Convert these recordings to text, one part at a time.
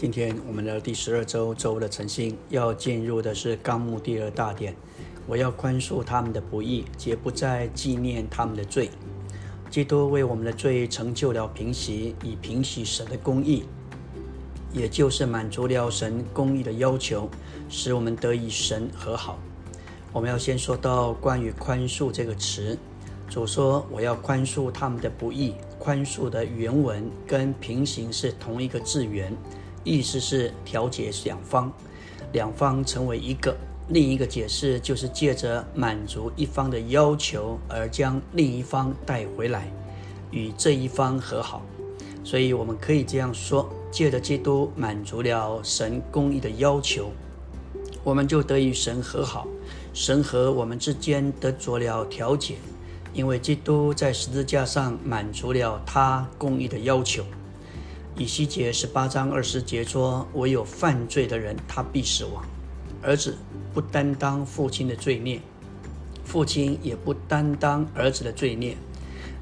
今天我们的第十二周周的晨星要进入的是纲目第二大点。我要宽恕他们的不义，绝不再纪念他们的罪。基督为我们的罪成就了平息，以平息神的公义，也就是满足了神公义的要求，使我们得以神和好。我们要先说到关于宽恕这个词。主说：“我要宽恕他们的不义。”宽恕的原文跟平行是同一个字源。意思是调节两方，两方成为一个。另一个解释就是借着满足一方的要求而将另一方带回来，与这一方和好。所以我们可以这样说：借着基督满足了神公义的要求，我们就得与神和好。神和我们之间得着了调解，因为基督在十字架上满足了他公义的要求。以西结十八章二十节说：“唯有犯罪的人，他必死亡。儿子不担当父亲的罪孽，父亲也不担当儿子的罪孽。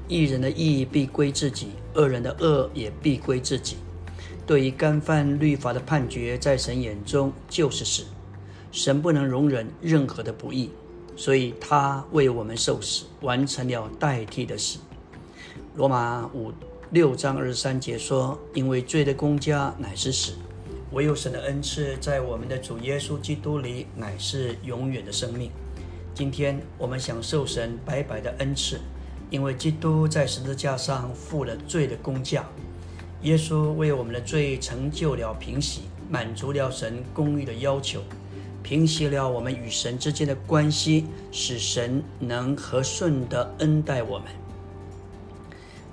一人的义必归自己，恶人的恶也必归自己。对于干犯律法的判决，在神眼中就是死。神不能容忍任何的不义，所以他为我们受死，完成了代替的死。”罗马五。六章二十三节说：“因为罪的公家乃是死，唯有神的恩赐在我们的主耶稣基督里乃是永远的生命。”今天我们享受神白白的恩赐，因为基督在十字架上付了罪的公价。耶稣为我们的罪成就了平息，满足了神公义的要求，平息了我们与神之间的关系，使神能和顺的恩待我们。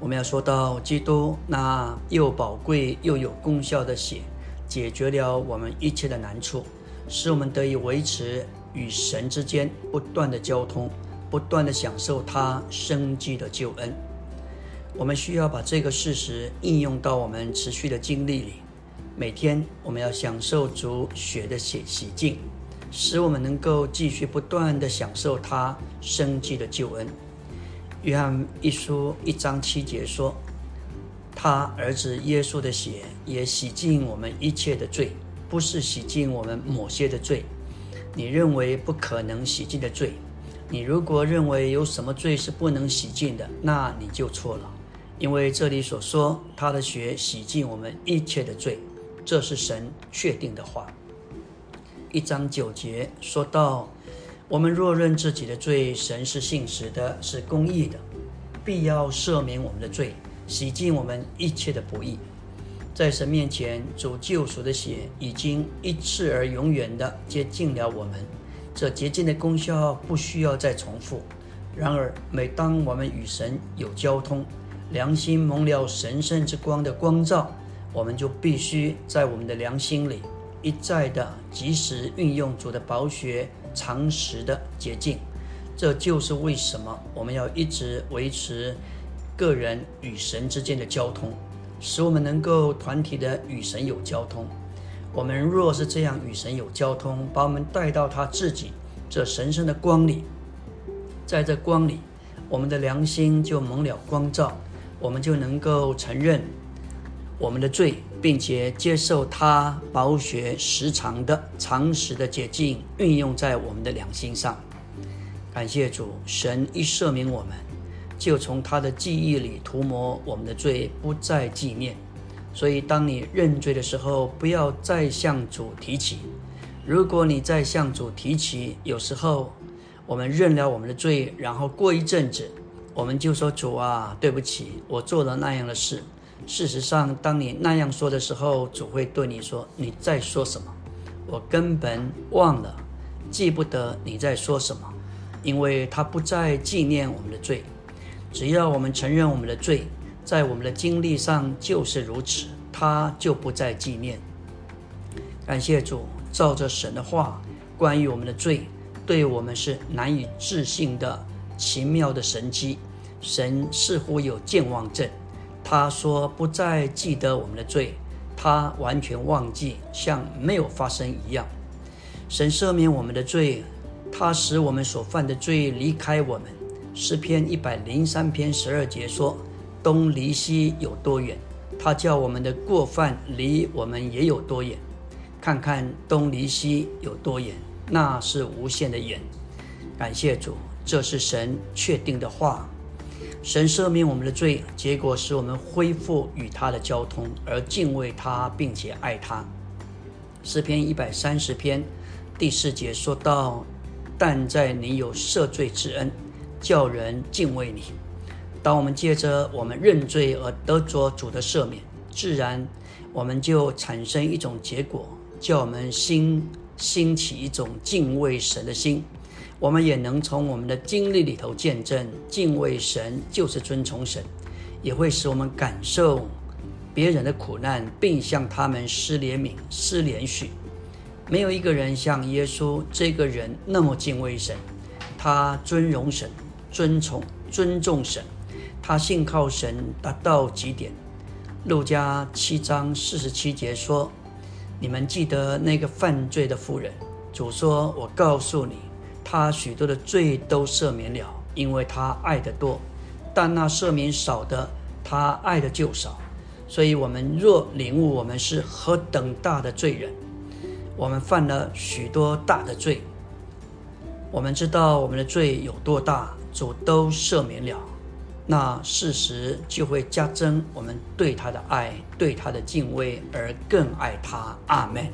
我们要说到基督那又宝贵又有功效的血，解决了我们一切的难处，使我们得以维持与神之间不断的交通，不断的享受他生机的救恩。我们需要把这个事实应用到我们持续的经历里。每天我们要享受主血的血洗净，使我们能够继续不断的享受他生机的救恩。约翰一书一章七节说：“他儿子耶稣的血也洗净我们一切的罪，不是洗净我们某些的罪。你认为不可能洗净的罪，你如果认为有什么罪是不能洗净的，那你就错了。因为这里所说他的血洗净我们一切的罪，这是神确定的话。一章九节说到。”我们若认自己的罪，神是信实的，是公义的，必要赦免我们的罪，洗净我们一切的不义。在神面前，主救赎的血已经一次而永远的洁净了我们。这洁净的功效不需要再重复。然而，每当我们与神有交通，良心蒙了神圣之光的光照，我们就必须在我们的良心里一再的及时运用主的宝血。常识的捷径，这就是为什么我们要一直维持个人与神之间的交通，使我们能够团体的与神有交通。我们若是这样与神有交通，把我们带到他自己这神圣的光里，在这光里，我们的良心就蒙了光照，我们就能够承认我们的罪。并且接受他宝血时常的常识的捷径运用在我们的良心上。感谢主，神一赦免我们，就从他的记忆里涂抹我们的罪，不再纪念。所以，当你认罪的时候，不要再向主提起。如果你再向主提起，有时候我们认了我们的罪，然后过一阵子，我们就说：“主啊，对不起，我做了那样的事。”事实上，当你那样说的时候，主会对你说：“你在说什么？我根本忘了，记不得你在说什么，因为他不再纪念我们的罪。只要我们承认我们的罪，在我们的经历上就是如此，他就不再纪念。感谢主，照着神的话，关于我们的罪，对我们是难以置信的奇妙的神迹。神似乎有健忘症。”他说：“不再记得我们的罪，他完全忘记，像没有发生一样。神赦免我们的罪，他使我们所犯的罪离开我们。诗篇一百零三篇十二节说：‘东离西有多远，他叫我们的过犯离我们也有多远？看看东离西有多远？那是无限的远。感谢主，这是神确定的话。神赦免我们的罪，结果使我们恢复与他的交通，而敬畏他，并且爱他。诗篇一百三十篇第四节说到：“但在你有赦罪之恩，叫人敬畏你。”当我们借着我们认罪而得着主的赦免，自然我们就产生一种结果，叫我们心兴起一种敬畏神的心。我们也能从我们的经历里头见证，敬畏神就是尊崇神，也会使我们感受别人的苦难，并向他们施怜悯、施怜恤。没有一个人像耶稣这个人那么敬畏神，他尊荣神、尊崇、尊重神，他信靠神达到极点。路加七章四十七节说：“你们记得那个犯罪的妇人。”主说：“我告诉你。”他许多的罪都赦免了，因为他爱的多；但那赦免少的，他爱的就少。所以，我们若领悟我们是何等大的罪人，我们犯了许多大的罪，我们知道我们的罪有多大，主都赦免了，那事实就会加增我们对他的爱，对他的敬畏，而更爱他。阿门。